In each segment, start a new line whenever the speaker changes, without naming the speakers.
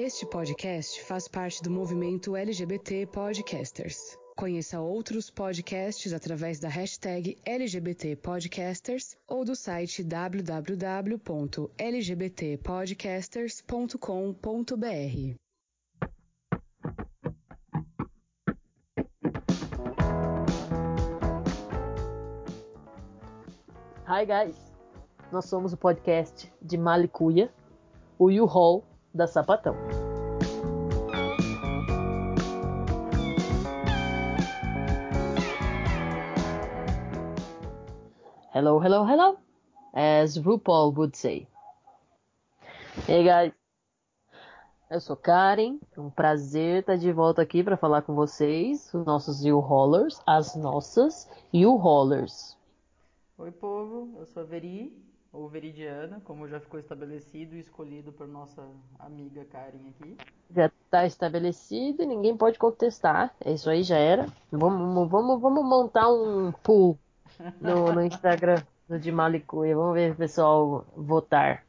Este podcast faz parte do movimento LGBT Podcasters. Conheça outros podcasts através da hashtag LGBT Podcasters ou do site www.lgbtpodcasters.com.br.
Hi guys! Nós somos o podcast de Malicuia, o U-Haul da Sapatão. Hello, hello, hello! As RuPaul would say. Hey guys! Eu sou Karen, é um prazer estar de volta aqui para falar com vocês, os nossos U-Haulers, as nossas U-Haulers.
Oi, povo, eu sou a Veri, ou Veridiana, como já ficou estabelecido e escolhido por nossa amiga Karen aqui.
Já está estabelecido e ninguém pode contestar. É isso aí, já era. Vamos, vamos, vamos montar um pool no, no Instagram do de Malicuia. Vamos ver o pessoal votar.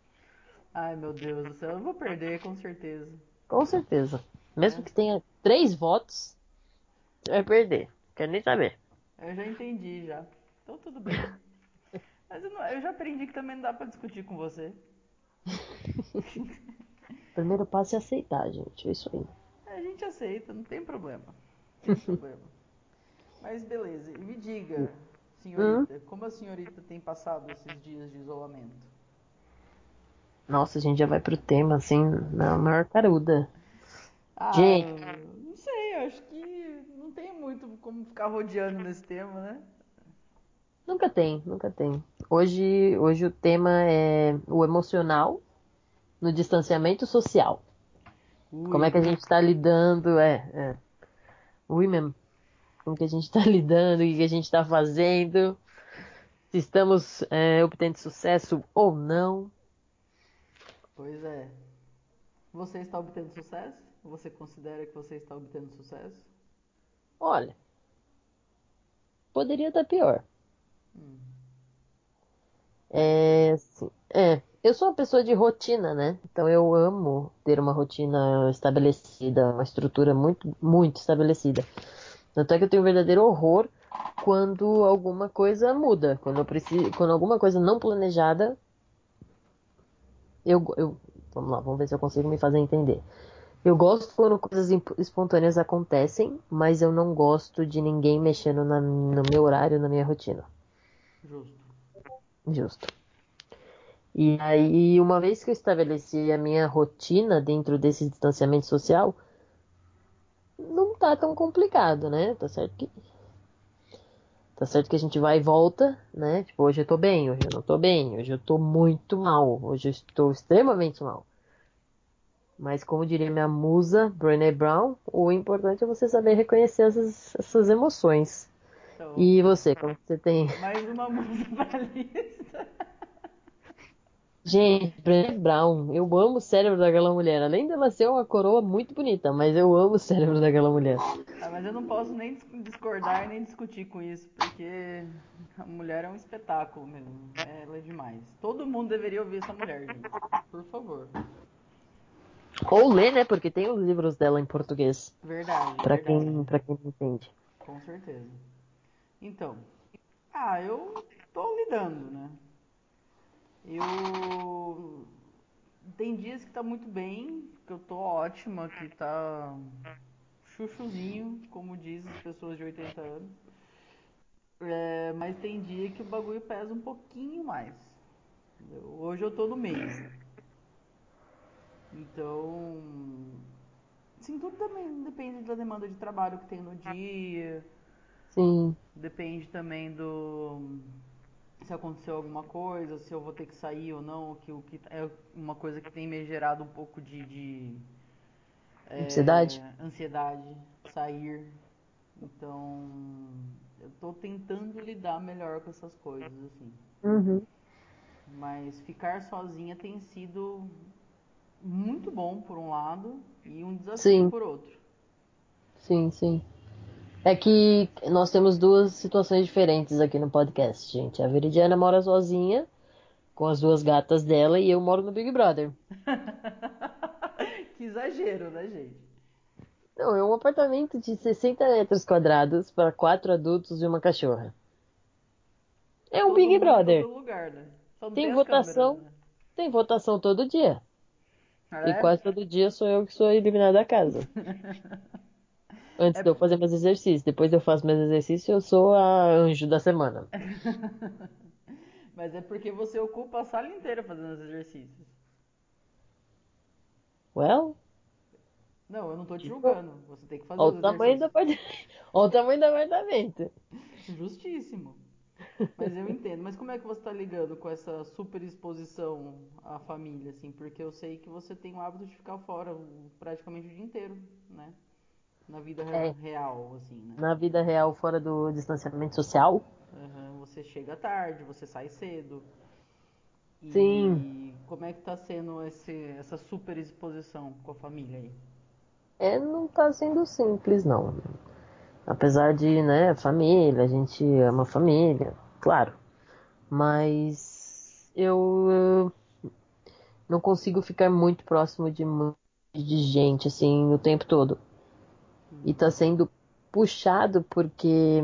Ai, meu Deus do céu, eu vou perder, com certeza.
Com certeza. Mesmo que tenha três votos, você vai perder. Quero nem saber.
Eu já entendi, já. Então tudo bem. Mas eu, não- eu já aprendi que também não dá pra discutir com você.
Primeiro passo é aceitar, gente. É isso aí.
A gente aceita, não tem problema. Não tem problema. Mas beleza, e me diga, senhorita, como a senhorita tem passado esses dias de isolamento?
Nossa, a gente já vai pro tema, assim, na maior caruda.
Ah,
Gente.
não sei, eu acho que não tem muito como ficar rodeando nesse tema, né?
Nunca tem, nunca tem. Hoje, hoje o tema é o emocional no distanciamento social. Como é que a gente está lidando, é, é. Ui mesmo. Como que a gente está lidando, o que que a gente está fazendo, se estamos é, obtendo sucesso ou não.
Pois é. Você está obtendo sucesso? Você considera que você está obtendo sucesso?
Olha, poderia estar pior. É, é, eu sou uma pessoa de rotina, né? Então eu amo ter uma rotina estabelecida, uma estrutura muito, muito estabelecida. Tanto é que eu tenho um verdadeiro horror quando alguma coisa muda, quando eu preciso, quando alguma coisa não planejada, eu, eu, vamos lá, vamos ver se eu consigo me fazer entender. Eu gosto quando coisas espontâneas acontecem, mas eu não gosto de ninguém mexendo na- no meu horário, na minha rotina.
Justo.
Justo. E aí, uma vez que eu estabeleci a minha rotina dentro desse distanciamento social, não tá tão complicado, né? Tá certo que. Tá certo que a gente vai e volta, né? Tipo, hoje eu tô bem, hoje eu não tô bem, hoje eu tô muito mal, hoje eu estou extremamente mal. Mas como diria minha musa, Brené Brown, o importante é você saber reconhecer essas, essas emoções.
Então,
E você, como você tem
mais uma música pra lista.
Gente, Brené Brown, eu amo o cérebro daquela mulher. Além dela ser uma coroa muito bonita, mas eu amo o cérebro daquela mulher.
Ah, mas eu não posso nem dis- discordar nem discutir com isso, porque a mulher é um espetáculo mesmo. Ela é demais. Todo mundo deveria ouvir essa mulher, gente. Por favor.
Ou ler, né? Porque tem os livros dela em português.
Verdade,
Pra
verdade.
quem, pra quem não entende.
Com certeza. Então, ah, eu tô lidando, né? Eu tem dias que tá muito bem, que eu tô ótima, que tá chuchuzinho, como diz as pessoas de 80 anos. É, mas tem dia que o bagulho pesa um pouquinho mais. Hoje eu tô no meio. Então, sim, tudo também depende da demanda de trabalho que tem no dia.
Sim,
Depende também do se aconteceu alguma coisa, se eu vou ter que sair ou não, que o que é uma coisa que tem me gerado um pouco de, de é,
Ansiedade?
ansiedade, sair. Então, eu tô tentando lidar melhor com essas coisas assim.
Uhum.
Mas ficar sozinha tem sido muito bom por um lado e um desafio
Sim.
por outro.
Sim, sim. É que nós temos duas situações diferentes aqui no podcast, gente. A Veridiana mora sozinha, com as duas gatas dela, e eu moro no Big Brother.
que exagero, né, gente?
Não, é um apartamento de 60 metros quadrados para quatro adultos e uma cachorra. É um
Todo
Big
mundo
Brother.
lugar, né?
Tem votação.
câmeras, né?
Tem votação todo dia. E
É?
quase todo dia sou eu que sou eliminado da casa. Antes
É-
de eu fazer meus exercícios. Depois eu faço meus exercícios, eu sou a anjo da semana.
Mas é porque você ocupa a sala inteira fazendo os exercícios.
Well,
Não, eu não tô te julgando. Você tem que fazer
olha
os
o tamanho do. Olha o tamanho do apartamento.
Justíssimo. Mas eu entendo. Mas como é que você tá ligando com essa super exposição à família, assim? Porque eu sei que você tem o hábito de ficar fora praticamente o dia inteiro, né? Na vida
É.
real, assim, né?
Na vida real, fora do distanciamento social,
Aham, Você chega tarde, você sai cedo. E
Sim.
como é que tá sendo esse, essa super exposição com a família aí?
é, não tá sendo simples, não. Apesar de, né, família, a gente ama família, claro. Mas eu eh, não consigo ficar muito próximo de, de gente, assim, o tempo todo. E tá sendo puxado porque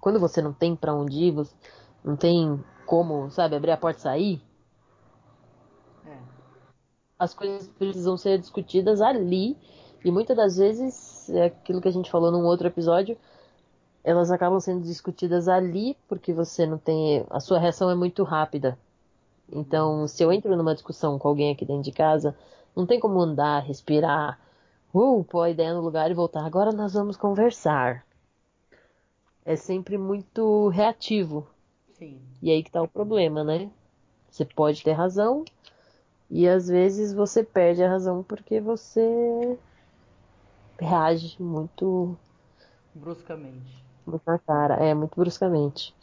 quando você não tem pra onde ir, você não tem como, sabe, abrir a porta e sair,
É.
as coisas precisam ser discutidas ali. E muitas das vezes, é aquilo que a gente falou num outro episódio, elas acabam sendo discutidas ali porque você não tem. A sua reação é muito rápida. Então, se eu entro numa discussão com alguém aqui dentro de casa, não tem como andar, respirar, uh, pôr a ideia no lugar e voltar. Agora nós vamos conversar. É sempre muito reativo.
Sim.
E aí que tá o problema, né? Você pode ter razão e às vezes você perde a razão porque você reage muito,
Bruscamente.
muito na cara, é muito bruscamente.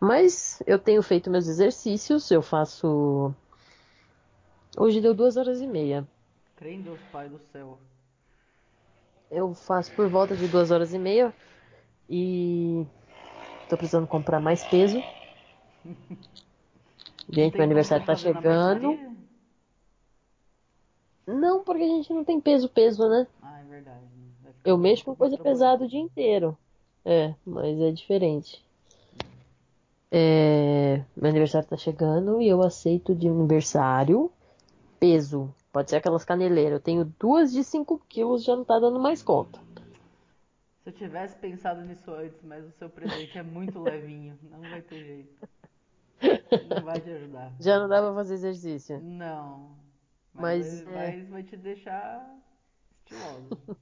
Mas eu tenho feito meus exercícios, eu faço. Hoje deu duas horas e meia.
Deus Pai do céu.
Eu faço por volta de duas horas e meia e tô precisando comprar mais peso. Gente, meu aniversário tá chegando. Não, porque a gente não tem peso, peso, né?
Ah, é verdade. né?
Eu mexo com coisa pesada o dia inteiro. É, mas é diferente. É, meu aniversário tá chegando e eu aceito de aniversário peso. Pode ser aquelas caneleiras. Eu tenho duas de 5 quilos, já não tá dando mais conta.
Se eu tivesse pensado nisso antes, mas o seu presente é muito levinho, não vai ter jeito. Não vai te ajudar.
Já não dá pra fazer exercício.
Não.
Mas,
Mas, vai,
é.
mas vai te deixar estiloso.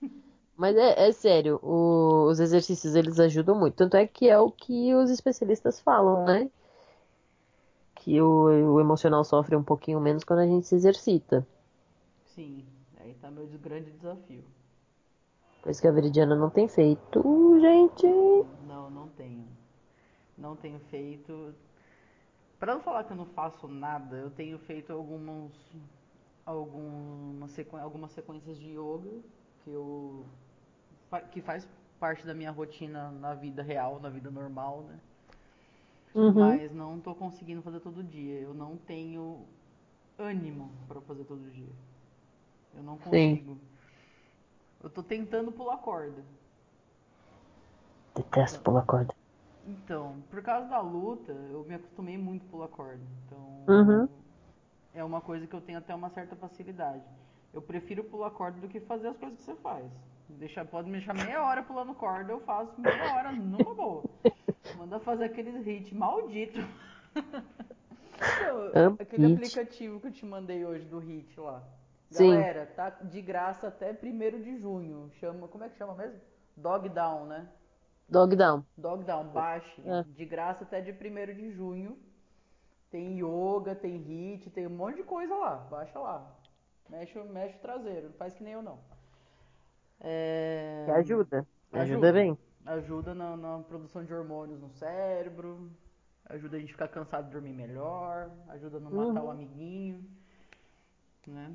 Mas é, é sério, o- os exercícios eles ajudam muito. Tanto é que é o que os especialistas falam, né? Que o, o emocional sofre um pouquinho menos quando a gente se exercita.
Sim, aí tá meu grande desafio.
Coisa que a Veridiana não tem feito, gente.
Não, não tenho. Não tenho feito. Pra não falar que eu não faço nada, eu tenho feito algumas, sequ... algumas sequências de yoga que eu que faz parte da minha rotina na vida real, na vida normal, né?
Uhum.
Mas não tô conseguindo fazer todo dia. Eu não tenho ânimo pra fazer todo dia. Eu não
Sim.
consigo. Eu tô tentando pular corda.
Detesto pular corda.
Então, por causa da luta, eu me acostumei muito a pular corda. Então,
Uhum.
é uma coisa que eu tenho até uma certa facilidade. Eu prefiro pular corda do que fazer as coisas que você faz. Deixa, pode me deixar meia hora pulando corda, eu faço meia hora numa boa. Manda fazer aqueles hits maldito. Então, aquele
hit.
aplicativo que eu te mandei hoje do hit lá.
Sim.
Galera, tá de graça até 1 de junho. Chama, como é que chama mesmo? Dog Down, né?
Dog down.
Dog Down, baixe.
É.
De graça até de 1 de junho. Tem yoga, tem hit, tem um monte de coisa lá. Baixa lá. Mexe, mexe o traseiro, não faz que nem eu não. É...
Que ajuda. Ajuda,
Ajuda.
bem.
Ajuda na, na produção de hormônios no cérebro. Ajuda a gente ficar cansado de dormir melhor. Ajuda a não matar
Uhum.
o amiguinho. Né?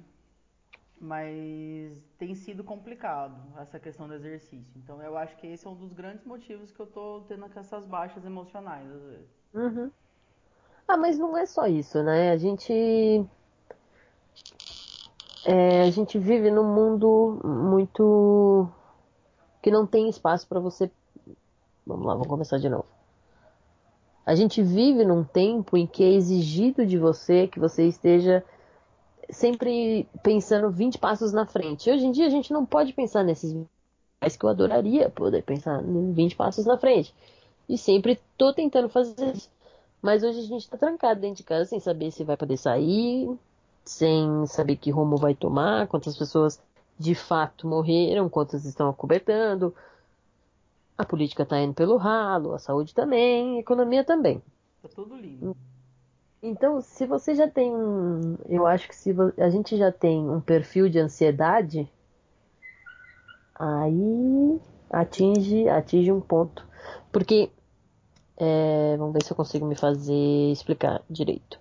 Mas tem sido complicado essa questão do exercício. Então eu acho que esse é um dos grandes motivos que eu tô tendo essas baixas emocionais às vezes.
Uhum. Ah, mas não é só isso, né? A gente. é, a gente vive num mundo muito que não tem espaço para você. Vamos lá, vamos começar de novo. A gente vive num tempo em que é exigido de você que você esteja sempre pensando 20 passos na frente. Hoje em dia a gente não pode pensar nesses mas que eu adoraria poder pensar em 20 passos na frente. E sempre tô tentando fazer isso. Mas hoje a gente tá trancado dentro de casa sem saber se vai poder sair, sem saber que rumo vai tomar, quantas pessoas de fato morreram, quantas estão acobertando. A política tá indo pelo ralo, a saúde também, a economia também.
Tá tudo lindo.
Então, se você já tem um. Eu acho que se a gente já tem um perfil de ansiedade, aí atinge, atinge um ponto. Porque. É, vamos ver se eu consigo me fazer explicar direito.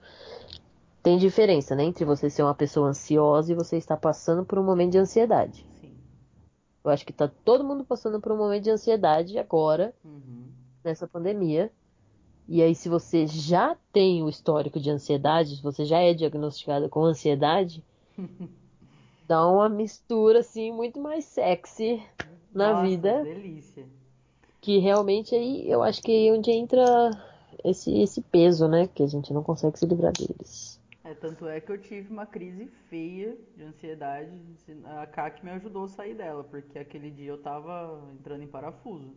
Tem diferença, né? Entre você ser uma pessoa ansiosa e você estar passando por um momento de ansiedade. Eu acho que tá todo mundo passando por um momento de ansiedade agora,
Uhum.
nessa pandemia. E aí, se você já tem o histórico de ansiedade, se você já é diagnosticada com ansiedade, dá uma mistura assim muito mais sexy na
Nossa,
vida,
delícia.
que realmente aí eu acho que é onde entra esse, esse peso, né? Que a gente não consegue se livrar deles.
Tanto é que eu tive uma crise feia de ansiedade. A Kaki me ajudou a sair dela, porque aquele dia eu tava entrando em parafuso.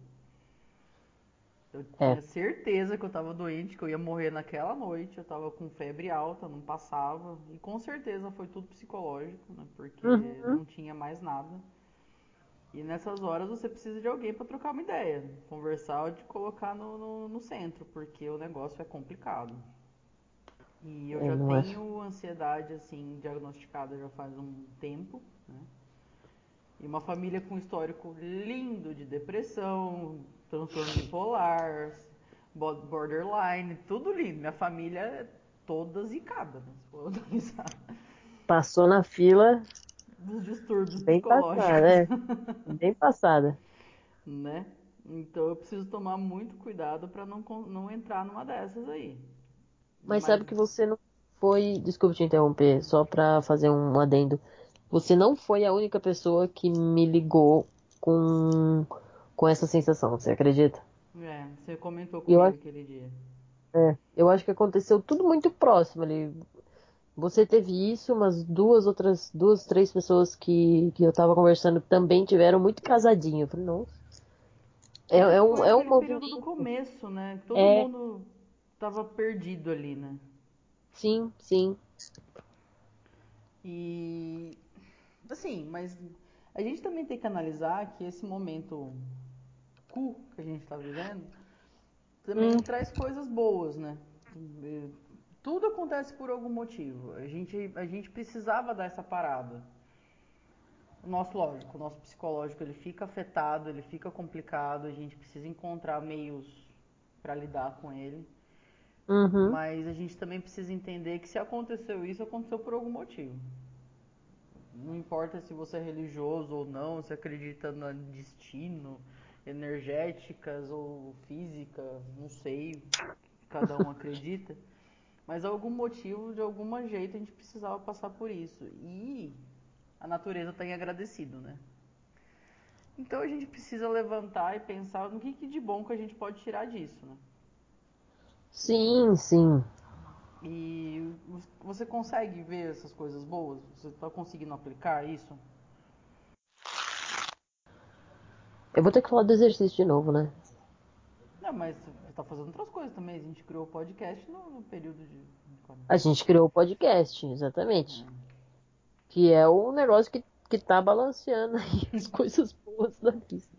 Eu
É.
tinha certeza que eu tava doente, que eu ia morrer naquela noite. Eu tava com febre alta, não passava. E com certeza foi tudo psicológico, né? Porque
Uhum.
não tinha mais nada. E nessas horas você precisa de alguém pra trocar uma ideia, conversar ou te colocar no, no, no centro, porque o negócio é complicado. E eu
É,
já
é-
tenho ansiedade assim diagnosticada já faz um tempo, né? E uma família com histórico lindo de depressão, transtorno bipolar, bo- borderline, tudo lindo. Minha família é toda zicada, né? Se for analisar.
Passou na fila
Dos distúrbios
bem
psicológicos.
passada, é. Bem passada.
né? Então eu preciso tomar muito cuidado pra não, não entrar numa dessas aí.
Mas sabe que você não foi. Desculpa te interromper, só pra fazer um adendo. Você não foi a única pessoa que me ligou com, com essa sensação, você acredita?
É, você comentou
Eu
comigo
acho-
aquele dia.
É, eu acho que aconteceu tudo muito próximo ali. Você teve isso, mas duas outras, duas, três pessoas que, que eu tava conversando também tiveram muito casadinho. Eu falei, nossa. É, é um, é um
período do começo, né? Todo
É.
mundo tava perdido ali, né?
Sim, sim.
E assim, mas a gente também tem que analisar que esse momento cu que a gente tá vivendo também
Hum.
traz coisas boas, né? Tudo acontece por algum motivo. A gente, a gente precisava dar essa parada. O nosso, lógico, o nosso psicológico ele fica afetado, ele fica complicado, a gente precisa encontrar meios para lidar com ele.
Uhum.
Mas a gente também precisa entender que se aconteceu isso, aconteceu por algum motivo. Não importa se você é religioso ou não, se acredita no destino, energéticas ou físicas, não sei, cada um acredita. Mas algum motivo, de algum jeito, a gente precisava passar por isso. E a natureza tem agradecido, né? Então a gente precisa levantar e pensar no que, que de bom que a gente pode tirar disso, né?
Sim, sim.
E você consegue ver essas coisas boas? Você está conseguindo aplicar isso?
Eu vou ter que falar do exercício de novo, né?
Não, mas você está fazendo outras coisas também. A gente criou o podcast no, período de.
A gente criou o podcast, exatamente. Que é um negócio que, que tá balanceando aí as coisas boas da lista.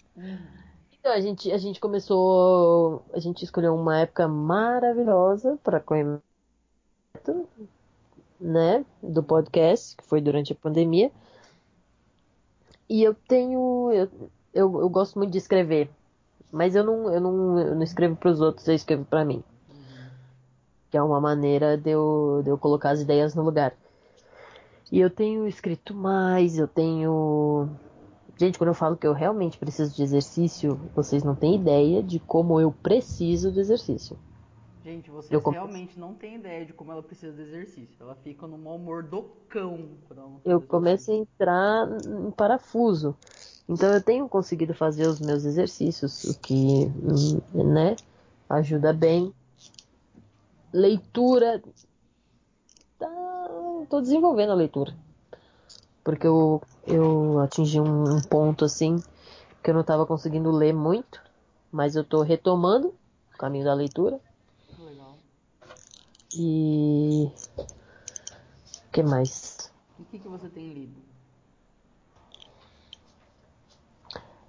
Então, a gente, a gente começou. A gente escolheu uma época maravilhosa para conhecer, né? Do podcast, que foi durante a pandemia. E eu tenho. Eu, eu, eu gosto muito de escrever. Mas eu não, eu não, eu não escrevo para os outros, eu escrevo para mim. Que é uma maneira de eu, de eu colocar as ideias no lugar. E eu tenho escrito mais, eu tenho. Gente, quando eu falo que eu realmente preciso de exercício, vocês não têm ideia de como eu preciso do exercício.
Gente, vocês
Eu
realmente não têm ideia de como ela precisa de exercício. Ela fica no mau humor do cão
Eu começo a entrar em parafuso. Então eu tenho conseguido fazer os meus exercícios, o que, né, ajuda bem. Leitura, tá, tô desenvolvendo a leitura. Porque eu, eu atingi um, um ponto assim que eu não estava conseguindo ler muito, mas eu tô retomando o caminho da leitura.
Legal.
E o que mais?
E o que, que você tem lido?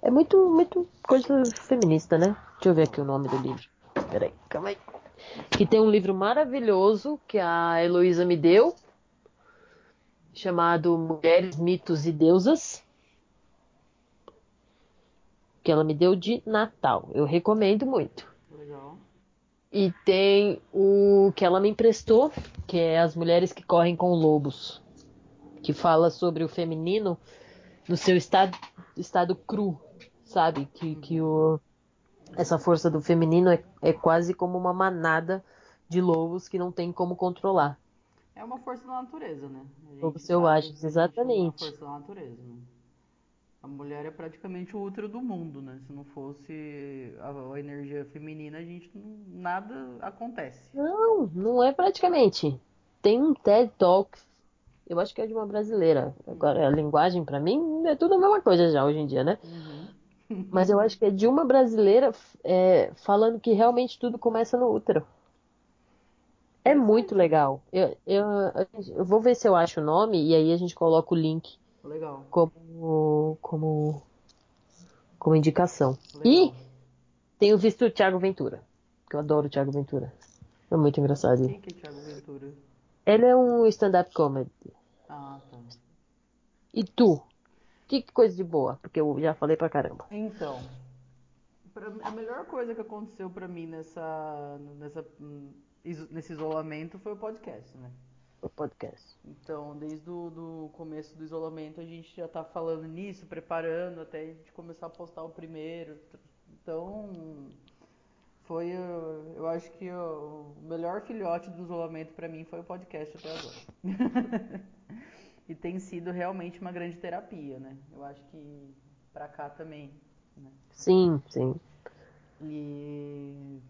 É muito, muito coisa feminista, né? Deixa eu ver aqui o nome do livro. Peraí, calma aí. Que tem um livro maravilhoso que a Heloísa me deu, chamado Mulheres, Mitos e Deusas. Que ela me deu de Natal. Eu recomendo muito.
Legal.
E tem o que ela me emprestou, que é As Mulheres que Correm com Lobos. Que fala sobre o feminino no seu estado, estado cru, sabe? Que, que o, essa força do feminino é, é quase como uma manada de lobos que não tem como controlar.
É uma força da natureza, né? Sabe
selvagem, exatamente.
É uma força da natureza, né? A mulher é praticamente o útero do mundo, né? Se não fosse a, a energia feminina, a gente não, nada acontece.
Não, não é praticamente. Tem um TED Talk, eu acho que é de uma brasileira. Agora, a linguagem pra mim é tudo a mesma coisa já hoje em dia, né?
Uhum.
Mas eu acho que é de uma brasileira é, falando que realmente tudo começa no útero. É muito legal. Eu, eu, eu vou ver se eu acho o nome e aí a gente coloca o link
Legal.
como, como, como indicação.
Legal.
E tenho visto o Thiago Ventura, que eu adoro o Thiago Ventura. É muito engraçado.
Quem que é Thiago Ventura?
Ele é um stand-up comedy.
Ah, tá.
E tu? Que coisa de boa, porque eu já falei pra caramba.
Então, a melhor coisa que aconteceu pra mim nessa, nessa, iso- nesse isolamento foi o podcast, né?
O podcast.
Então, desde o começo do isolamento, a gente já tá falando nisso, preparando até a gente começar a postar o primeiro. Então, foi, uh, eu acho que o melhor filhote do isolamento pra mim foi o podcast até agora. e tem sido realmente uma grande terapia, né? Eu acho que pra cá também, né?
Sim, sim.
E,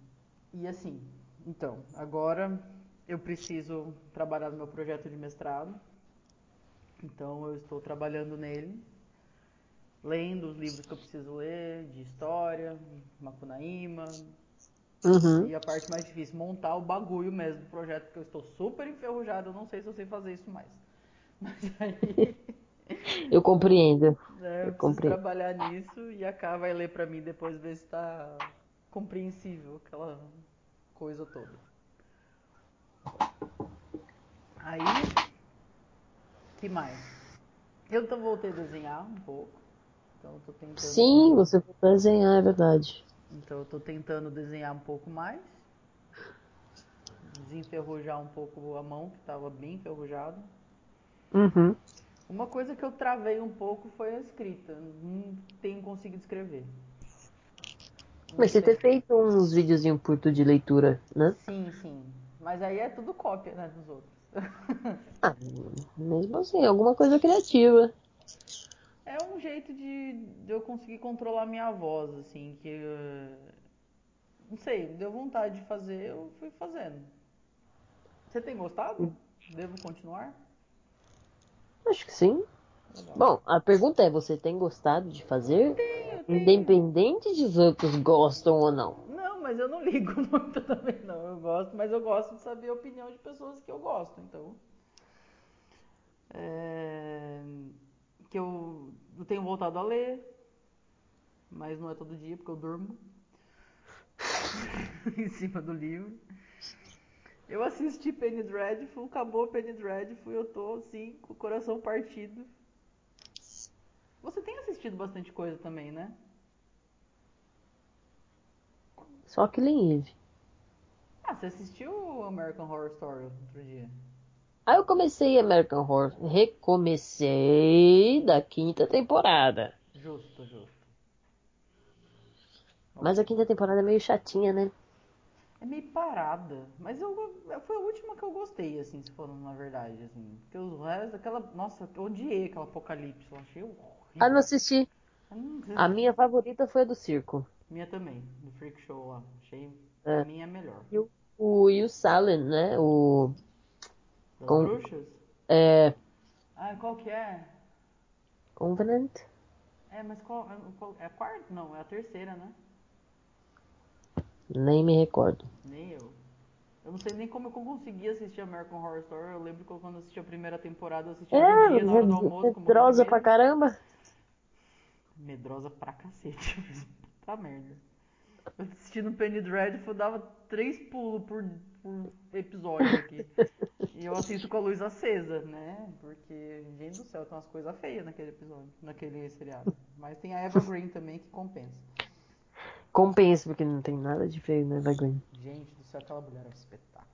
e assim, então, agora eu preciso trabalhar no meu projeto de mestrado. Então eu estou trabalhando nele, lendo os livros que eu preciso ler, de história, Macunaíma.
Uhum.
E a parte mais difícil, montar o bagulho mesmo do projeto, porque eu estou super enferrujado, eu não sei se eu sei fazer isso mais. Mas aí.
Eu compreendo.
né, eu preciso
compreendo.
trabalhar nisso e a Ká vai ler pra mim depois ver se tá compreensível aquela coisa toda. Aí, que mais? Eu tô, voltei a desenhar um pouco. Então eu tô tentando.
Sim, você vai desenhar, é verdade.
Então eu tô tentando desenhar um pouco mais. Desenferrujar um pouco a mão, que tava bem enferrujada.
Uhum.
Uma coisa que eu travei um pouco foi a escrita. Não tenho conseguido escrever.
Mas você ter feito uns videozinhos curtos de leitura, né?
Sim, sim. Mas aí é tudo cópia, né, dos outros.
Ah, mesmo assim, alguma coisa criativa.
É um jeito de, de eu conseguir controlar minha voz, assim, que. eh, Não sei, deu vontade de fazer, eu fui fazendo. Você tem gostado? Devo continuar?
Acho que sim. Bom, a pergunta é: você tem gostado de fazer?
Tenho, tenho.
Independente de os outros gostam ou não.
Não, mas eu não ligo muito também, não. Eu gosto, mas eu gosto de saber a opinião de pessoas que eu gosto, então. É, Que eu, eu tenho voltado a ler, mas não é todo dia, porque eu durmo em cima do livro. Eu assisti Penny Dreadful, acabou Penny Dreadful e eu tô assim, com o coração partido. Você tem assistido bastante coisa também, né?
Só que Eve.
Ah, você assistiu American Horror Story outro dia?
Aí eu comecei American Horror. Recomecei da quinta temporada.
Justo, justo.
Mas a quinta temporada é meio chatinha, né?
É meio parada, mas eu foi a última que eu gostei, assim, se for na verdade, assim. Porque os restos, aquela. Nossa, eu odiei aquela Apocalipse, eu achei horrível.
Ah, não assisti.
Hum,
A minha favorita foi a do circo.
Minha também, do Freak Show lá. Achei.
É.
Pra mim é melhor.
E o, o, e o Salem, né? O. Com-
bruxas?
É.
Ah, qual que é?
Covenant?
É, mas qual, qual- É a quarta? Não, é a terceira, né?
Nem me recordo.
Nem eu. Eu não sei nem como eu consegui assistir American Horror Story. Eu lembro que eu, quando assisti a primeira temporada, eu assisti
É,
de dia na hora do almoço. um
medrosa
monte de
pra caramba.
Medrosa pra cacete. Puta merda. Eu assistindo Penny Dreadful dava três pulos por, por episódio aqui. E eu assisto com a luz acesa, né? Porque, gente do céu, tem umas coisas feias naquele episódio, naquele seriado. Mas tem a Eva Green também que compensa.
Compensa, porque não tem nada de feio, né, da Gwen?
Gente do céu, aquela mulher é um espetáculo.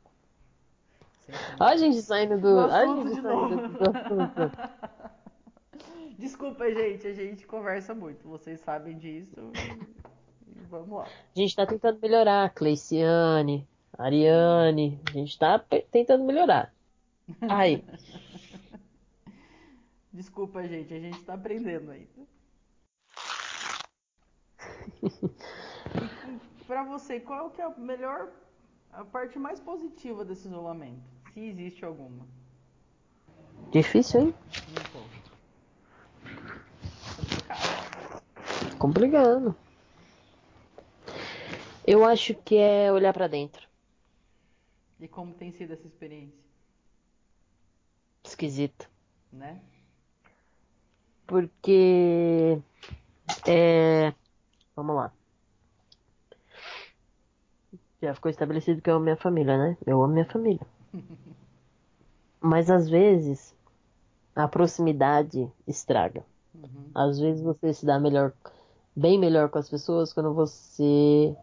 Ó, a gente saindo do.
Do
ó, a
assunto
gente
de
saindo do assunto.
Desculpa, gente, a gente conversa muito. Vocês sabem disso. Vamos lá.
A gente tá tentando melhorar. Cleiciane, Ariane. A gente tá tentando melhorar. Aí.
Desculpa, gente, a gente tá aprendendo ainda. Pra você, qual que é a melhor, a parte mais positiva desse isolamento? Se existe alguma.
Difícil, hein?
Então. Complicado.
Complicando. Eu acho que é olhar pra dentro.
E como tem sido essa experiência,
Esquisito.
né?
Porque. É. Vamos lá. Já ficou estabelecido que eu amo minha família, né? Eu amo minha família. Mas às vezes a proximidade estraga.
Uhum.
Às vezes você se dá melhor, bem melhor com as pessoas quando você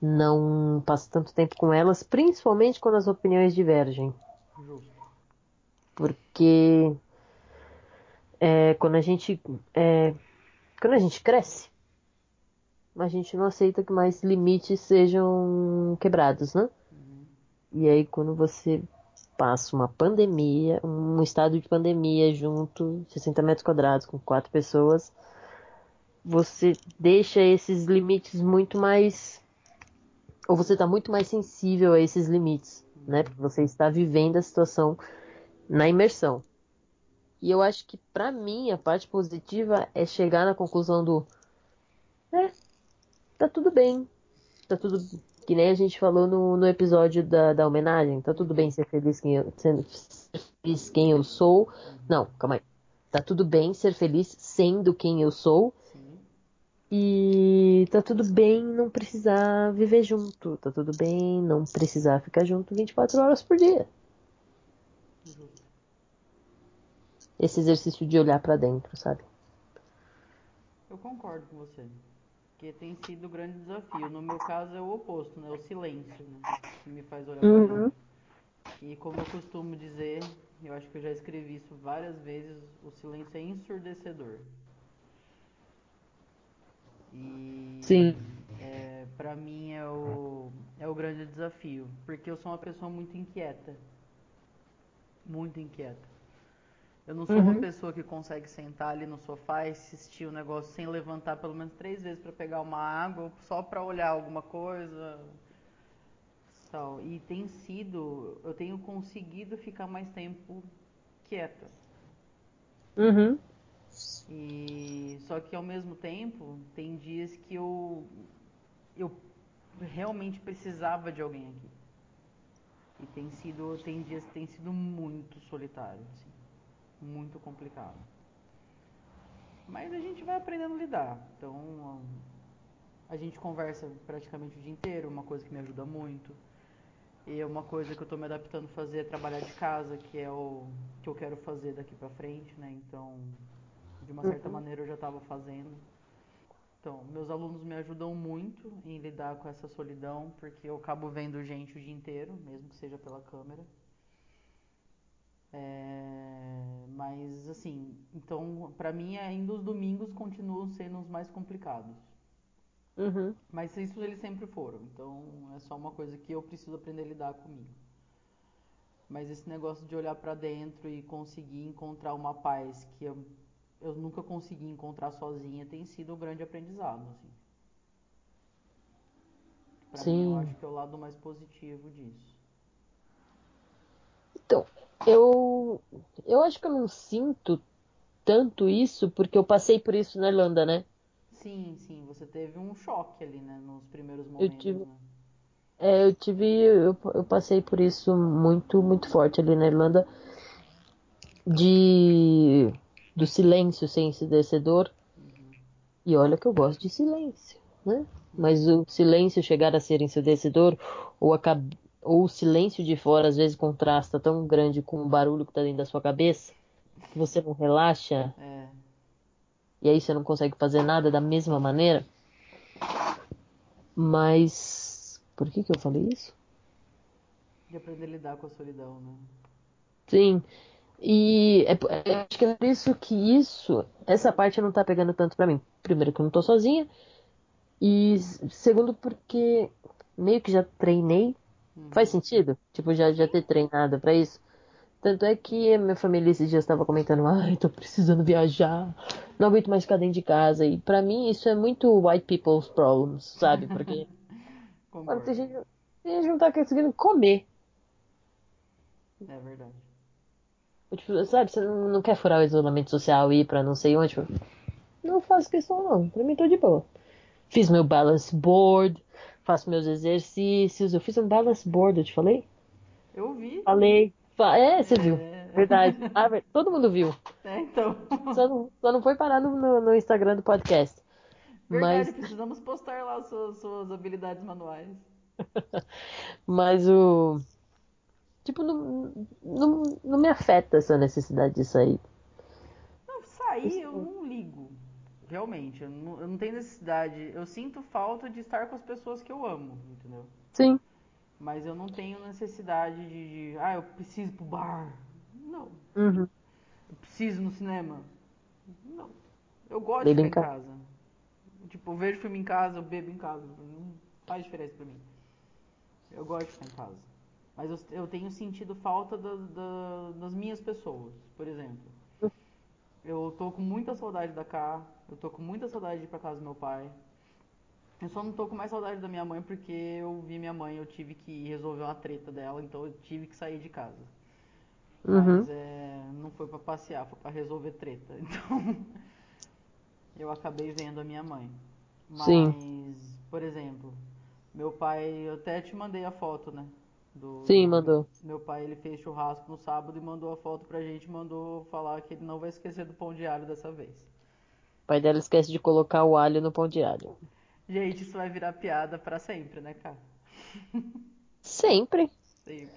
não passa tanto tempo com elas, principalmente quando as opiniões divergem. Porque é, quando a gente é, quando a gente cresce, a gente não aceita que mais limites sejam quebrados, né? E aí quando você passa uma pandemia, um estado de pandemia junto, 60 metros quadrados com quatro pessoas, você deixa esses limites muito mais ou você está muito mais sensível a esses limites, né? Porque você está vivendo a situação na imersão. E eu acho que pra mim a parte positiva é chegar na conclusão do é, tá tudo bem. Tá tudo que nem a gente falou no, no episódio da, da homenagem, tá tudo bem ser feliz quem eu, feliz quem eu sou. Não, calma aí. Tá tudo bem ser feliz sendo quem eu sou. E tá tudo bem não precisar viver junto. Tá tudo bem não precisar ficar junto 24 horas por dia.
Justo.
Esse exercício de olhar pra dentro, sabe?
Eu concordo com você. Porque tem sido o grande desafio. No meu caso é o oposto, né? O silêncio, né? Que me faz olhar
Uhum.
pra dentro. E como eu costumo dizer, eu acho que eu já escrevi isso várias vezes, o silêncio é ensurdecedor. E
Sim.
é, para mim é o, é o grande desafio. Porque eu sou uma pessoa muito inquieta. Muito inquieta. Eu não sou uma
Uhum.
pessoa que consegue sentar ali no sofá e assistir o negócio sem levantar pelo menos três vezes para pegar uma água, ou só para olhar alguma coisa. Tal. E tem sido, eu tenho conseguido ficar mais tempo quieta.
Uhum.
E só que ao mesmo tempo, tem dias que eu eu realmente precisava de alguém aqui. E tem sido, tem dias que tem sido muito solitário, assim, muito complicado. Mas a gente vai aprendendo a lidar. Então, a gente conversa praticamente o dia inteiro, uma coisa que me ajuda muito. E é uma coisa que eu tô me adaptando a fazer é trabalhar de casa, que é o que eu quero fazer daqui pra frente, né? Então, de uma certa
Uhum.
maneira eu já estava fazendo. Então, meus alunos me ajudam muito em lidar com essa solidão, porque eu acabo vendo gente o dia inteiro, mesmo que seja pela câmera. É, mas assim, então pra mim ainda os domingos continuam sendo os mais complicados.
Uhum.
Mas isso eles sempre foram. Então é só uma coisa que eu preciso aprender a lidar comigo. Mas esse negócio de olhar pra dentro e conseguir encontrar uma paz que eu, eu nunca consegui encontrar sozinha tem sido um grande aprendizado, assim. Pra mim, eu
Sim.
acho que é o lado mais positivo disso.
Então, eu, eu acho que eu não sinto tanto isso porque eu passei por isso na Irlanda, né?
Sim, sim, você teve um choque ali, né, nos primeiros
Eu
momentos,
tive,
né?
é, eu tive, eu, eu passei por isso muito, muito forte ali na Irlanda, de do silêncio ser ensurdecedor. E olha que eu gosto de silêncio, né? Mas o silêncio chegar a ser ensurdecedor, ou, a, ou o silêncio de fora às vezes contrasta tão grande com o barulho que tá dentro da sua cabeça, que você não relaxa,
É,
e aí você não consegue fazer nada da mesma maneira. Mas. Por que que eu falei isso?
de aprender a lidar com a solidão, né?
Sim. E é, é- acho que é por isso que isso, essa parte não tá pegando tanto pra mim. Primeiro que eu não tô sozinha. E segundo porque meio que já treinei. Faz sentido? Tipo, já, já ter treinado pra isso. Tanto é que a minha família esses dias estava comentando, ai, tô precisando viajar, não aguento mais ficar dentro de casa. E pra mim isso é muito white people's problems, sabe? Porque mano, tem gente, tem gente não tá conseguindo comer.
É verdade.
Tipo, sabe, você não, quer furar o isolamento social e ir pra não sei onde. Tipo, não faço questão não, pra mim tô de boa. Fiz meu balance board, faço meus exercícios, eu fiz um balance board, eu te falei?
Eu vi.
Falei. Fa- É, você viu.
É.
Verdade. Ah, todo mundo viu.
É, então.
Só não, só não foi parar no, no, no Instagram do podcast.
Verdade,
Mas,
precisamos postar lá suas, suas habilidades manuais.
mas o. Tipo, não, não, não me afeta essa necessidade de sair.
Não, sair eu não ligo. Realmente, eu não, eu não tenho necessidade. Eu sinto falta de estar com as pessoas que eu amo, entendeu?
Sim.
Mas eu não tenho necessidade de, de ah, eu preciso ir pro bar. Não.
Uhum.
Eu preciso ir no cinema. Não. Eu gosto de
em
ficar em casa. Tipo, eu vejo filme em casa, eu bebo em casa. Não faz diferença pra mim. Eu gosto de ficar em casa. Mas eu, eu tenho sentido falta das, da- das minhas pessoas, por exemplo. Eu tô com muita saudade da Cá, eu tô com muita saudade de ir pra casa do meu pai. Eu só não tô com mais saudade da minha mãe porque eu vi minha mãe, eu tive que resolver uma treta dela, então eu tive que sair de casa.
Uhum.
Mas é, não foi pra passear, foi pra resolver treta. Então eu acabei vendo a minha mãe. Mas,
Sim.
por exemplo, meu pai, eu até te mandei a foto, né? Do,
Sim,
do-
mandou.
Meu pai, ele fez churrasco no sábado e mandou a foto pra gente, mandou falar que ele não vai esquecer do pão de alho dessa vez.
O pai dela esquece de colocar o alho no pão de alho.
Gente, isso vai virar piada pra sempre, né, cara?
Sempre.
Sempre.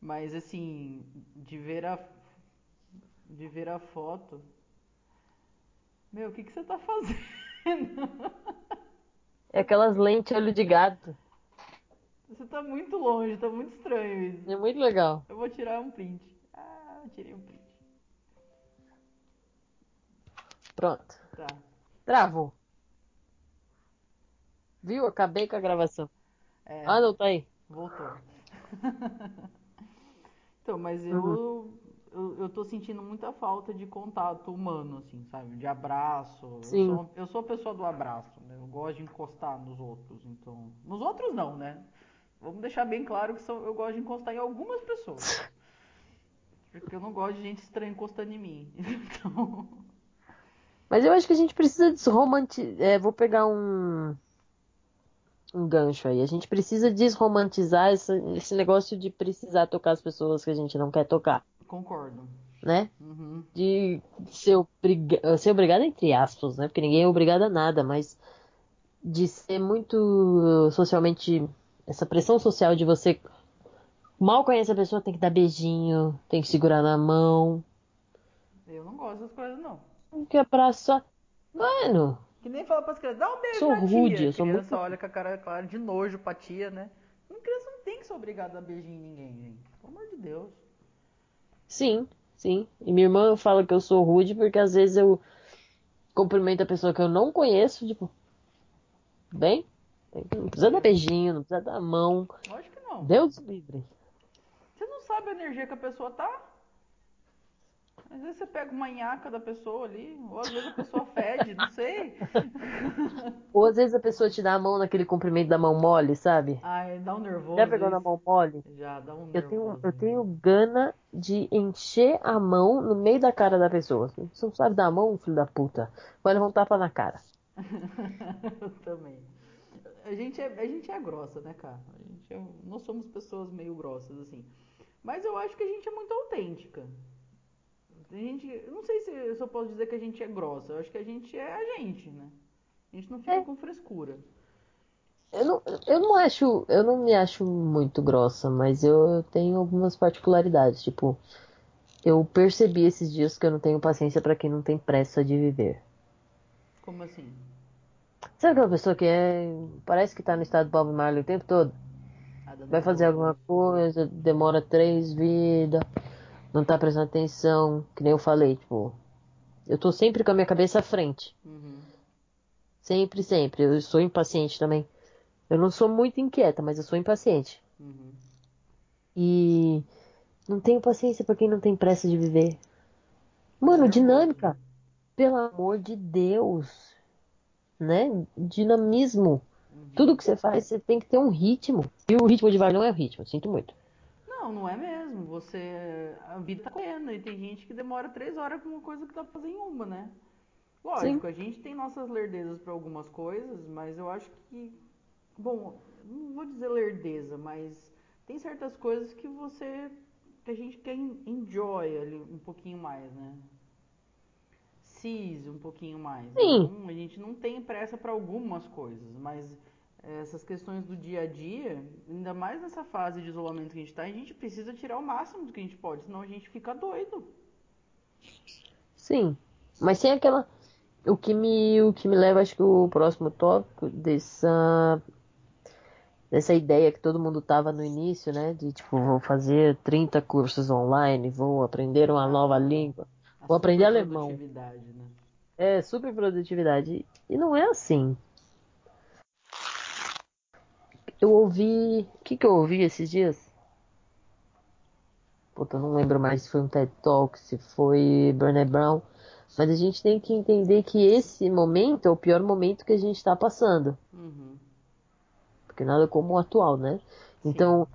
Mas assim, de ver a de ver a foto, meu, o que que você tá fazendo?
É aquelas lentes olho de gato.
Você tá muito longe, tá muito estranho isso.
É muito legal.
Eu vou tirar um print. Ah, tirei um print.
Pronto.
Tá.
Travou. Viu? Acabei com a gravação.
É,
Ah, não, tá aí.
voltou. Então, mas
Uhum.
eu, eu eu tô sentindo muita falta de contato humano, assim, sabe? De abraço. Eu
Sim.
sou, eu sou a pessoa do abraço, né? Eu gosto de encostar nos outros, então. Nos outros não, né? Vamos deixar bem claro que são, eu gosto de encostar em algumas pessoas. Porque eu não gosto de gente estranha encostando em mim. Então.
Mas eu acho que a gente precisa desromantizar. É, vou pegar um. Um gancho aí. A gente precisa desromantizar essa- esse negócio de precisar tocar as pessoas que a gente não quer tocar,
Concordo.
né?
Uhum.
De ser, obriga... ser obrigado entre aspas, né? Porque ninguém é obrigado a nada, mas de ser muito socialmente. Essa pressão social de você mal conhece a pessoa, tem que dar beijinho, tem que segurar na mão,
Eu não gosto dessas coisas, não.
tem que abraçar. Mano,
Que nem fala pras crianças, dá um beijo
Sou
na tia.
rude, eu sou
criança
muito-
olha com a cara clara de nojo pra tia, né? Uma criança não tem que ser obrigada a dar beijinho em ninguém, gente. Pelo amor de Deus.
sim, sim. E minha irmã fala que eu sou rude porque às vezes eu cumprimento a pessoa que eu não conheço, tipo, bem? Não precisa dar beijinho, não precisa dar mão.
Lógico que não.
Deus livre.
Você não sabe a energia que a pessoa tá? Às vezes você pega uma nhaca da pessoa ali, ou às vezes a pessoa fede, não sei.
Ou às vezes a pessoa te dá a mão naquele comprimento da mão mole, sabe?
Ai, dá um nervoso.
Já pegou na mão mole?
Já, dá um
Eu tenho,
nervoso.
eu tenho gana de encher a mão no meio da cara da pessoa. Você não sabe dar a mão, filho da puta? Vai levar um tapa na cara.
Eu também. A gente, é, a gente é grossa, né, cara? A gente é- nós somos pessoas meio grossas, assim. Mas eu acho que a gente é muito autêntica. A gente, eu não sei se eu só posso dizer que a gente é grossa. Eu acho que a gente é a gente, né? A gente não fica
É.
com frescura.
Eu não, eu não acho, eu não me acho muito grossa, mas eu tenho algumas particularidades. Tipo, eu percebi esses dias que eu não tenho paciência pra quem não tem pressa de viver.
Como assim?
Sabe aquela pessoa que é, parece que tá no estado Bob Marley o tempo todo? Vai fazer alguma coisa, demora três vidas, não tá prestando atenção, que nem eu falei, tipo, eu tô sempre com a minha cabeça à frente.
Uhum.
Sempre, sempre. Eu sou impaciente também. Eu não sou muito inquieta, mas eu sou impaciente.
Uhum.
E não tenho paciência pra quem não tem pressa de viver. Mano,
Nervoso.
dinâmica. Pelo amor de Deus. Né? Dinamismo.
Uhum.
Tudo que você faz, você tem que ter um ritmo. E o ritmo de vai não é o ritmo, sinto muito.
Não, não é mesmo. Você. A vida tá correndo e tem gente que demora três horas pra uma coisa que dá pra fazer em uma, né? Lógico, a gente tem nossas lerdezas pra algumas coisas, mas eu acho que. Bom, não vou dizer lerdeza, mas tem certas coisas que você. que a gente quer en- enjoy ali um pouquinho mais, né? Seize um pouquinho mais.
Sim.
Então, a gente não tem pressa pra algumas coisas, mas essas questões do dia a dia, ainda mais nessa fase de isolamento que a gente tá, a gente precisa tirar o máximo do que a gente pode, senão a gente fica doido.
Sim. Mas sem aquela. O que me, o que me leva, acho que o próximo tópico dessa. Dessa ideia que todo mundo tava no início, né? De tipo, vou fazer 30 cursos online, vou aprender uma nova língua. Vou aprender alemão.
né?
É, super produtividade. E não é assim. Eu ouvi. O que, que eu ouvi esses dias? Puta, eu não lembro mais se foi um TED Talk, se foi Brené Brown. Mas a gente tem que entender que esse momento é o pior momento que a gente está passando.
Uhum.
Porque nada como o atual, né? Então,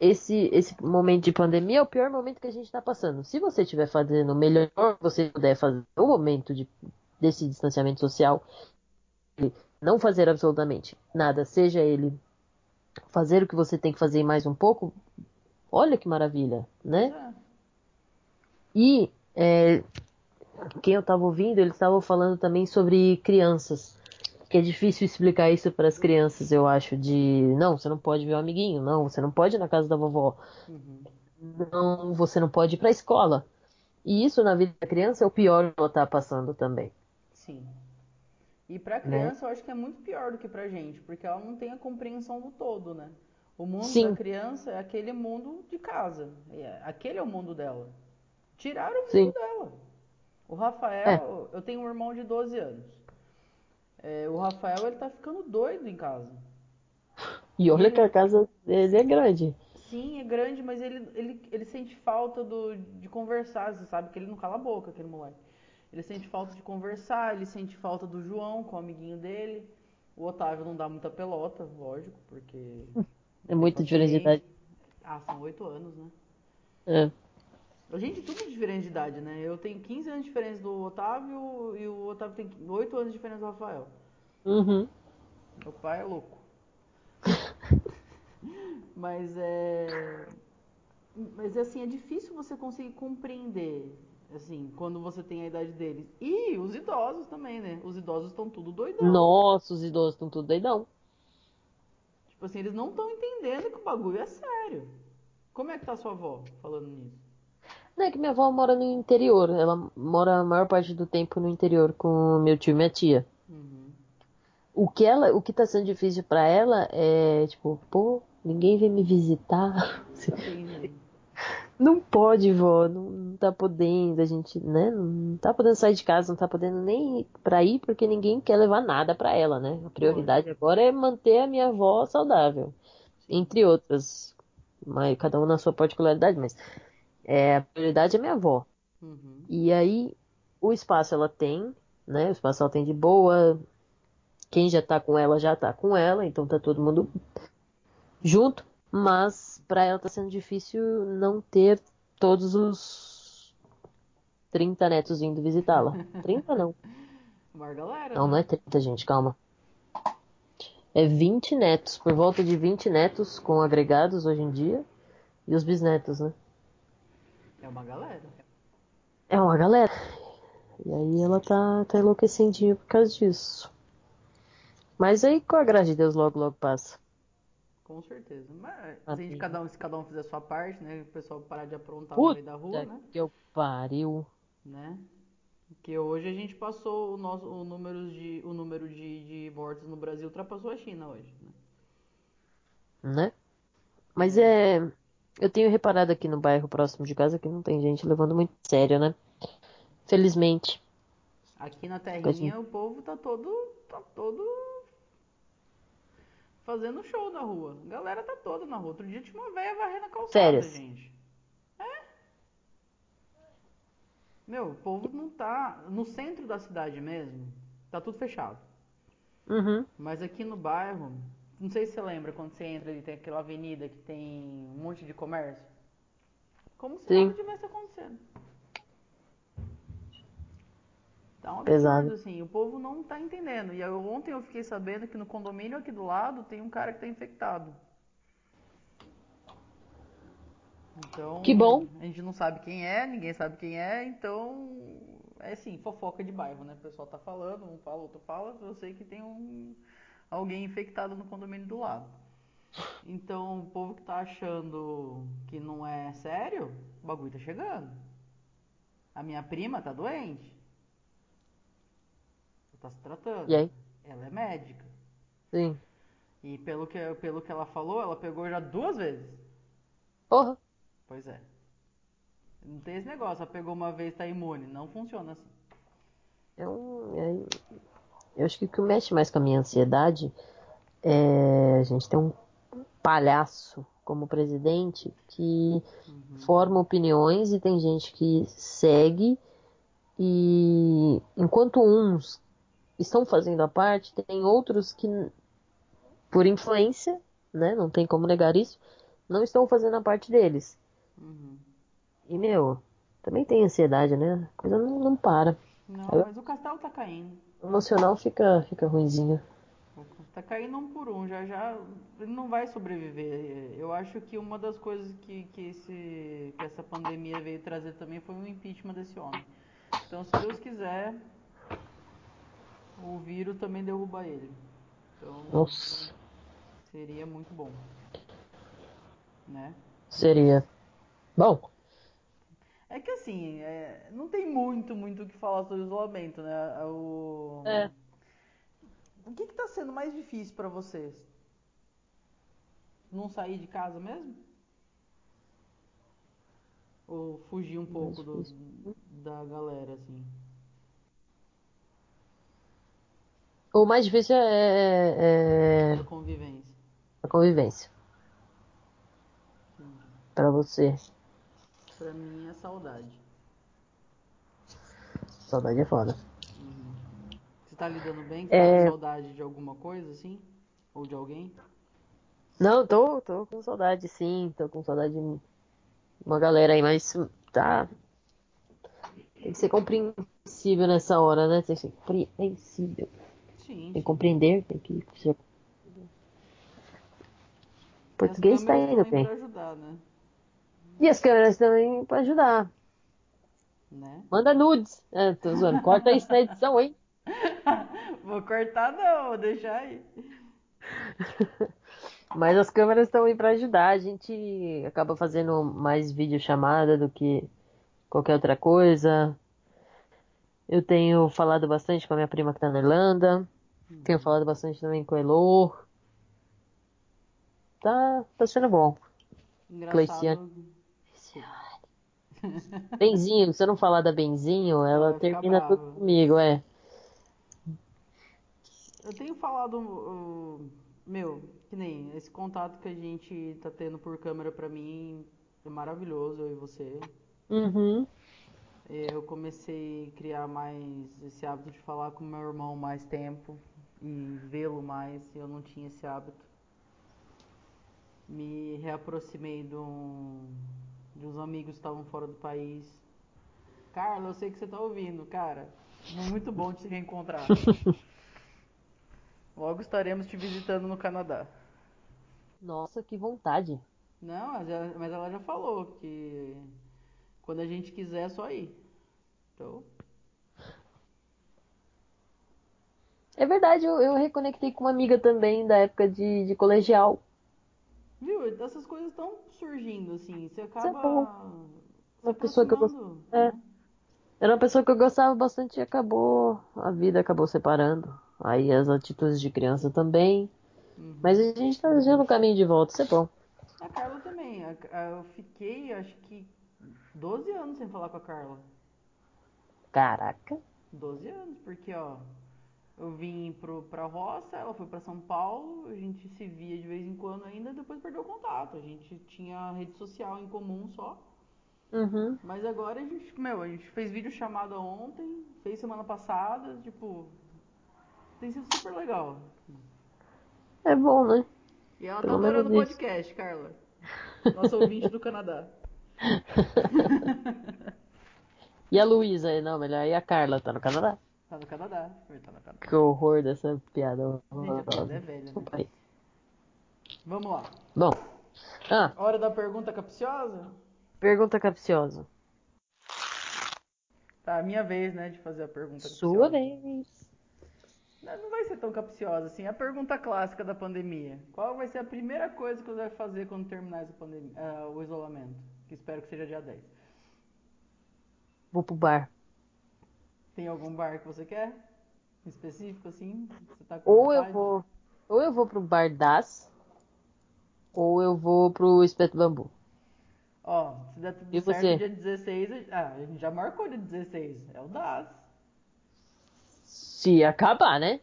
esse, esse momento de pandemia é o pior momento que a gente está passando. Se você estiver fazendo o melhor que você puder fazer no momento de, desse distanciamento social, não fazer absolutamente nada, seja ele fazer o que você tem que fazer mais um pouco, olha que maravilha, né?
É.
E é, quem eu estava ouvindo, eles estavam falando também sobre crianças. Que é difícil explicar isso para as crianças, eu acho, de não, você não pode ver o amiguinho, não, você não pode ir na casa da vovó,
Uhum.
não, você não pode ir para a escola. E isso na vida da criança é o pior que ela tá passando também.
Sim. E pra criança eu acho que é muito pior do que pra gente, porque ela não tem a compreensão do todo, né? O mundo
Sim.
da criança é aquele mundo de casa. É- Aquele é o mundo dela. Tiraram o mundo
Sim.
dela. O Rafael, eu tenho um irmão de 12 anos. É, o Rafael, ele tá ficando doido em casa.
E olha que a casa dele é grande.
Sim, é grande, mas ele, ele, ele sente falta do, de conversar. Você sabe que ele não cala a boca, aquele moleque. Ele sente falta de conversar, ele sente falta do João, com o amiguinho dele. O Otávio não dá muita pelota, lógico, porque.
É muita diferença de idade.
Ah, são oito anos, né?
É.
A gente tudo é diferente de idade, né? Eu tenho 15 anos de diferença do Otávio e o Otávio tem 8 anos de diferença do Rafael.
Uhum.
Meu pai é louco. Mas é. Mas assim, é difícil você conseguir compreender, assim, quando você tem a idade deles. E os idosos também, né? Os idosos estão tudo doidão.
Nossa, os idosos estão tudo doidão.
Tipo assim, eles não estão entendendo que o bagulho é sério. Como é que tá sua avó falando nisso?
Não é que minha avó mora no interior. Ela mora a maior parte do tempo no interior com meu tio e minha tia.
Uhum.
O que ela, o que tá sendo difícil pra ela é tipo, pô, ninguém vem me visitar.
Entendi.
Não pode, vó, não, não tá podendo, a gente, né? Não tá podendo sair de casa, não tá podendo nem ir pra ir porque ninguém quer levar nada pra ela, né? A prioridade agora é manter a minha avó saudável, entre outras, mas cada um na sua particularidade, mas é, a prioridade é minha avó.
Uhum.
E aí o espaço ela tem, né? O espaço ela tem de boa. Quem já tá com ela já tá com ela, então tá todo mundo junto, mas para ela tá sendo difícil não ter todos os 30 netos indo visitá-la. 30 não.
Uma galera.
Não,
né?
não é 30, gente, calma. É 20 netos, por volta de 20 netos com agregados hoje em dia. E os bisnetos, né?
É uma galera.
É uma galera. E aí ela tá, tá enlouquecendinha por causa disso. Mas aí com a graça de Deus logo, logo passa.
Com certeza. Mas
Ah,
se, a gente, cada um, se cada um fizer a sua parte, né? O pessoal parar de aprontar no meio da rua,
Puta
né?
que eu pariu.
né? Porque hoje a gente passou o nosso o número de o número de, de mortes no Brasil ultrapassou a China hoje, né?
né? Mas é. Eu tenho reparado aqui no bairro próximo de casa que não tem gente levando muito sério, né? Felizmente.
Aqui na terrinha o povo tá todo tá todo fazendo show na rua. A galera tá toda na rua. Outro dia tinha uma velha varrendo a calçada,
Férias.
gente. É? Meu, o povo não tá no centro da cidade mesmo. Tá tudo fechado.
Uhum.
Mas aqui no bairro, não sei se você lembra quando você entra ali, tem aquela avenida que tem um monte de comércio. Como se
Sim.
nada tivesse acontecendo. Tá um absurdo,
Pesado.
assim, o povo não tá entendendo. E eu- ontem eu fiquei sabendo que no condomínio aqui do lado tem um cara que tá infectado. Então,
Que bom.
a gente não sabe quem é, ninguém sabe quem é, então é assim, fofoca de bairro, né? O pessoal tá falando, um fala, outro fala, eu sei que tem um alguém infectado no condomínio do lado. Então, o povo que tá achando que não é sério, o bagulho tá chegando. A minha prima tá doente. Tá se tratando.
E aí?
Ela é médica.
Sim.
E pelo que, pelo que ela falou, ela pegou já duas vezes.
Porra.
Pois é. Não tem esse negócio, ela pegou uma vez tá imune. Não funciona assim.
É um. é- Eu acho que o que mexe mais com a minha ansiedade é a gente ter um palhaço como presidente que forma opiniões e tem gente que segue e enquanto uns estão fazendo a parte, tem outros que por influência, né, não tem como negar isso, não estão fazendo a parte deles.
Uhum.
E meu, também tem ansiedade, né? A coisa não, não para.
Não,
Eu-
mas o castelo tá caindo.
O emocional fica, fica ruimzinho.
Tá caindo um por um, já já ele não vai sobreviver. Eu acho que uma das coisas que, que, esse, que essa pandemia veio trazer também foi o impeachment desse homem. Então, se Deus quiser, o vírus também derruba ele. Então,
Nossa,
seria muito bom. Né?
seria. Bom,
É que assim, é, não tem muito, muito o que falar sobre isolamento, né? O,
É.
o que que tá sendo mais difícil pra vocês? Não sair de casa mesmo? Ou fugir um pouco do, da galera, assim?
o mais difícil é, é
Da convivência.
a convivência. Pra você.
Pra mim é saudade.
Saudade é foda.
Você tá lidando bem? Você
É.
tá com saudade de alguma coisa, assim? Ou de alguém?
Não, tô, tô com saudade, sim. Tô com saudade de uma galera aí, mas tá. Tem que ser compreensível nessa hora, né? Tem que ser compreensível.
Sim.
Tem que compreender, tem que ser. Português tá
câmeras
indo bem.
pra ajudar, né?
E as câmeras também pra ajudar.
né?
Manda nudes. Ah, tô zoando. Corta isso na edição, hein?
Vou cortar não, vou deixar aí.
Mas as câmeras estão aí pra ajudar. A gente acaba fazendo mais videochamada do que qualquer outra coisa. Eu tenho falado bastante com a minha prima que tá na Irlanda. Tenho falado bastante também com o Elo. Tá, tá sendo bom.
Engraçado.
Cleiciane. Benzinho, se eu não falar da Benzinho, ela termina tudo comigo, é.
Eu tenho falado, uh, meu, que nem esse contato que a gente tá tendo por câmera pra mim é maravilhoso, eu e você.
Uhum.
Eu comecei a criar mais esse hábito de falar com meu irmão mais tempo e vê-lo mais. Eu não tinha esse hábito. Me reaproximei de, um, de uns amigos que estavam fora do país. Carla, eu sei que você tá ouvindo, cara. Muito bom te reencontrar. Logo estaremos te visitando no Canadá.
Nossa, que vontade.
Não, mas ela, mas ela já falou que quando a gente quiser é só ir. Então,
É verdade, eu, eu reconectei com uma amiga também da época de, de colegial.
Viu? Essas coisas estão surgindo assim. Você
é
acaba
bom.
se
Uma pessoa que eu
aproximando.
É. Era uma pessoa que eu gostava bastante e acabou. A vida acabou separando. Aí as atitudes de criança também.
Uhum.
Mas a gente tá já no caminho de volta, isso é bom.
A Carla também. Eu fiquei, acho que 12 anos sem falar com a Carla.
Caraca.
12 anos, porque ó, eu vim pro, pra roça, ela foi pra São Paulo, a gente se via de vez em quando ainda, depois perdeu o contato. A gente tinha rede social em comum só.
Uhum.
Mas agora a gente, meu, a gente fez vídeo chamada ontem, fez semana passada, tipo, tem sido super legal.
É bom, né?
E ela
Pelo
tá adorando o podcast, Carla. Nossa ouvinte do Canadá.
E a Luísa? Não, melhor. E a Carla? Tá no Canadá?
Tá no Canadá, tá no Canadá.
Que horror dessa piada.
Gente, a piada é velha, né? Vamos lá.
Bom. Ah,
Hora da pergunta capciosa?
pergunta capciosa.
Tá, minha vez, né, de fazer a pergunta
Sua
capciosa.
vez.
Não, não vai ser tão capciosa assim. A pergunta clássica da pandemia. Qual vai ser a primeira coisa que você vai fazer quando terminar essa pandemia, ah, o isolamento? Que espero que seja dia 10.
Vou pro bar.
Tem algum bar que você quer? Específico, assim? Tá
Ou eu vou. Ou eu vou pro bar das. Ou eu vou pro espeto bambu.
Ó, se der tudo
E
certo,
você?
dia 16... Ah, a gente já marcou dia 16. É o DAS.
Se acabar, né?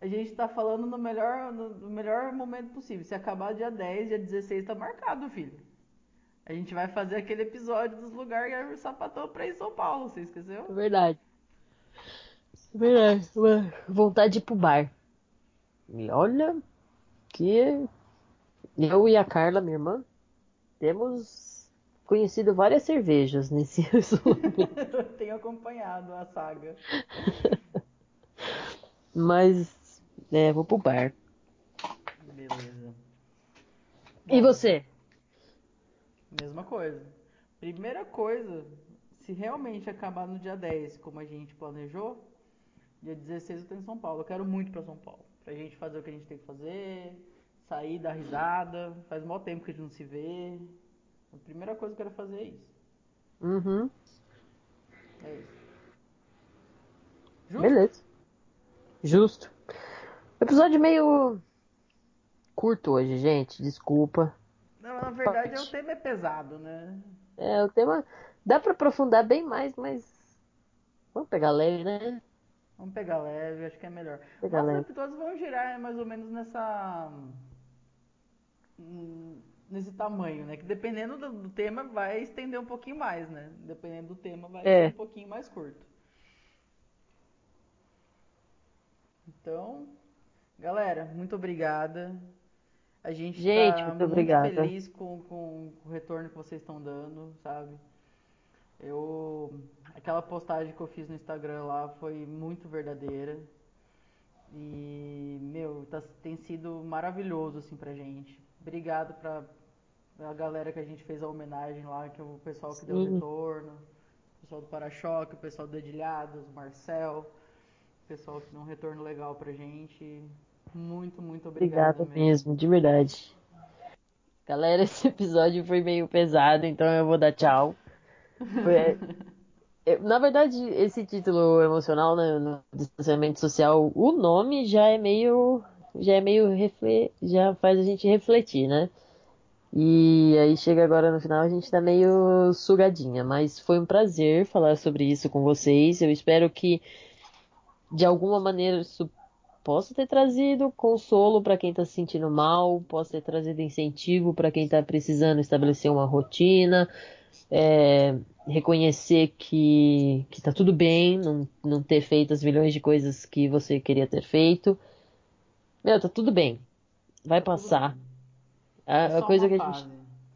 A gente tá falando no melhor, no, no melhor momento possível. Se acabar dia 10, dia 16 tá marcado, filho. A gente vai fazer aquele episódio dos lugares que a sapatou pra ir em São Paulo, você
É
esqueceu?
verdade. É vontade de ir pro bar. E olha que eu e a Carla, minha irmã, temos conhecido várias cervejas nesse.
Eu tenho acompanhado a saga.
Mas, é, vou pro bar.
Beleza.
E você?
Mesma coisa. Primeira coisa, se realmente acabar no dia 10, como a gente planejou, dia 16 eu tô em São Paulo. Eu quero muito pra São Paulo. Pra gente fazer o que a gente tem que fazer, sair, dar risada. Faz mó tempo que a gente não se vê. A primeira coisa que eu quero fazer é isso.
Uhum.
É isso. Justo?
Beleza. Justo. Episódio meio curto hoje, gente. Desculpa.
Não, na verdade, o tema é pesado, né?
É, o tema dá pra aprofundar bem mais, mas vamos pegar leve, né?
Vamos pegar leve, acho que é melhor.
Pegar
Nossos
leve.
episódios vão girar mais ou menos nessa. hum, nesse tamanho, né? Que dependendo do, do tema vai estender um pouquinho mais, né? Dependendo do tema vai
É.
ser um pouquinho mais curto. Então, galera, muito obrigada. A gente,
Gente,
tá
muito
muito feliz com, com o retorno que vocês estão dando, sabe? Eu. Aquela postagem que eu fiz no Instagram lá foi muito verdadeira. E, meu, tá- tem sido maravilhoso, assim, pra gente. Obrigado pra, pra galera que a gente fez a homenagem lá, que é o pessoal que deu
Sim.
retorno, o pessoal do Para-Choque, o pessoal do Dedilhados, o Marcel, o pessoal que deu um retorno legal pra gente. Muito, muito obrigado
Obrigada mesmo, de verdade. Galera, esse episódio foi meio pesado, então eu vou dar tchau. Foi- eu- na verdade, esse título emocional, né, no distanciamento social, o nome já é meio, já é meio refle- já faz a gente refletir, né? E aí chega agora no final, a gente tá meio sugadinha, mas foi um prazer falar sobre isso com vocês. Eu espero que de alguma maneira isso possa ter trazido consolo para quem está se sentindo mal, possa ter trazido incentivo para quem está precisando estabelecer uma rotina, é, reconhecer que, que tá tudo bem, não, não ter feito as milhões de coisas que você queria ter feito. Meu, tá tudo bem. Vai
Tá
passar.
bem.
A,
É
a
só
coisa que a gente.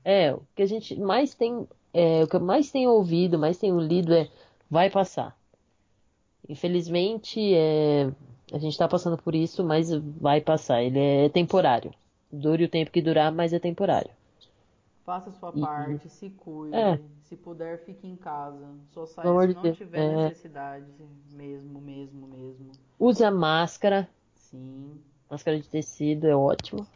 É, o que a gente mais tem. É, o que eu mais tenho ouvido, mais tenho lido é vai passar. Infelizmente, é, a gente tá passando por isso, mas vai passar. Ele é temporário. Dure o tempo que durar, mas é temporário.
Faça a sua
E-
parte, se cuide.
É.
Se puder, fique em casa. Só saia
Pelo amor
se
de
não
Deus.
tiver
É.
necessidade. Mesmo, mesmo, mesmo.
Use a máscara.
Sim,
Máscara de tecido é ótimo.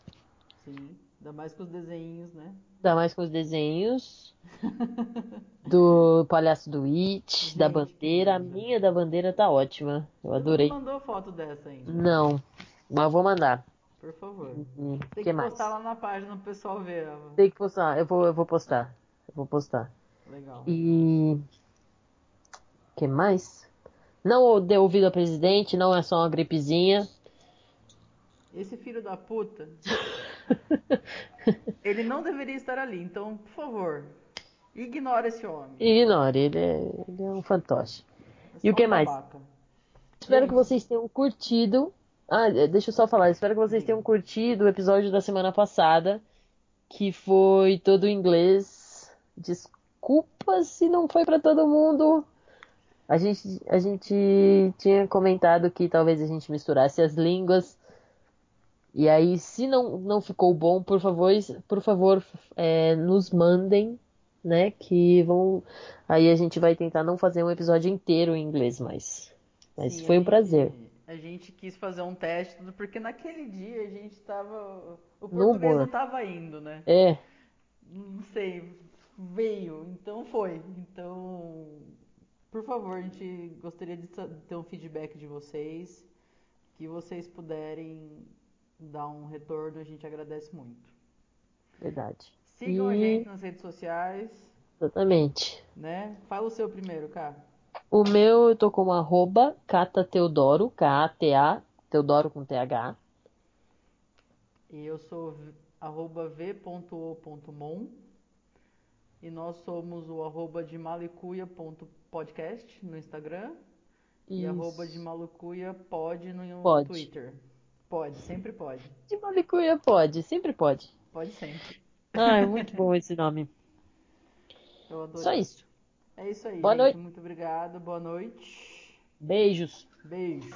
sim. Ainda mais com os desenhos, né?
Ainda mais com os desenhos do palhaço do It, da
Gente,
bandeira. A
lindo.
minha da bandeira tá ótima. Eu
Você
adorei.
não mandou foto dessa ainda.
Não, mas eu vou mandar.
Por favor.
Hum,
Tem
que
que postar lá na página pro pessoal ver.
Tem que postar. Eu vou, eu vou postar. Eu vou postar.
Legal.
E que mais? Não deu ouvido ao presidente, não é só uma gripezinha.
Esse filho da puta, ele não deveria estar ali. Então, por favor, ignora esse homem.
Ignore, ele é, ele é um fantoche.
É
E o que
um
mais? Espero que vocês tenham curtido. Ah, deixa eu só falar. Espero que vocês tenham curtido o episódio da semana passada, que foi todo em inglês. Desculpa se não foi pra todo mundo. A gente, a gente tinha comentado que talvez a gente misturasse as línguas. E aí, se não, não ficou bom, por favor, por favor, é, nos mandem, né? Que vão. Aí a gente vai tentar não fazer um episódio inteiro em inglês mais. Mas
Sim,
foi um prazer.
A gente quis fazer um teste, tudo, porque naquele dia a gente tava. O português
humor.
não tava indo, né?
É,
Não sei, veio, então foi. Então, por favor, a gente gostaria de ter um feedback de vocês. Que vocês puderem dar um retorno, a gente agradece muito.
verdade.
Sigam a
E-
gente nas redes sociais,
Exatamente.
né? Fala o seu primeiro, cara.
O meu eu tô como arroba Cata Teodoro, K-A-T-A, Teodoro com T-H.
E eu sou arroba v.o.mon e nós somos o arroba de malicuia.podcast no Instagram e
Isso.
arroba de malucuia pode no
Pode.
Twitter. Pode, sempre pode.
De Malicuia pode, sempre pode.
Pode sempre.
Ah, é muito bom esse nome.
Eu adoro.
Só isso.
É isso aí,
Boa
gente.
noite.
Muito obrigado. Boa noite.
Beijos.
Beijo.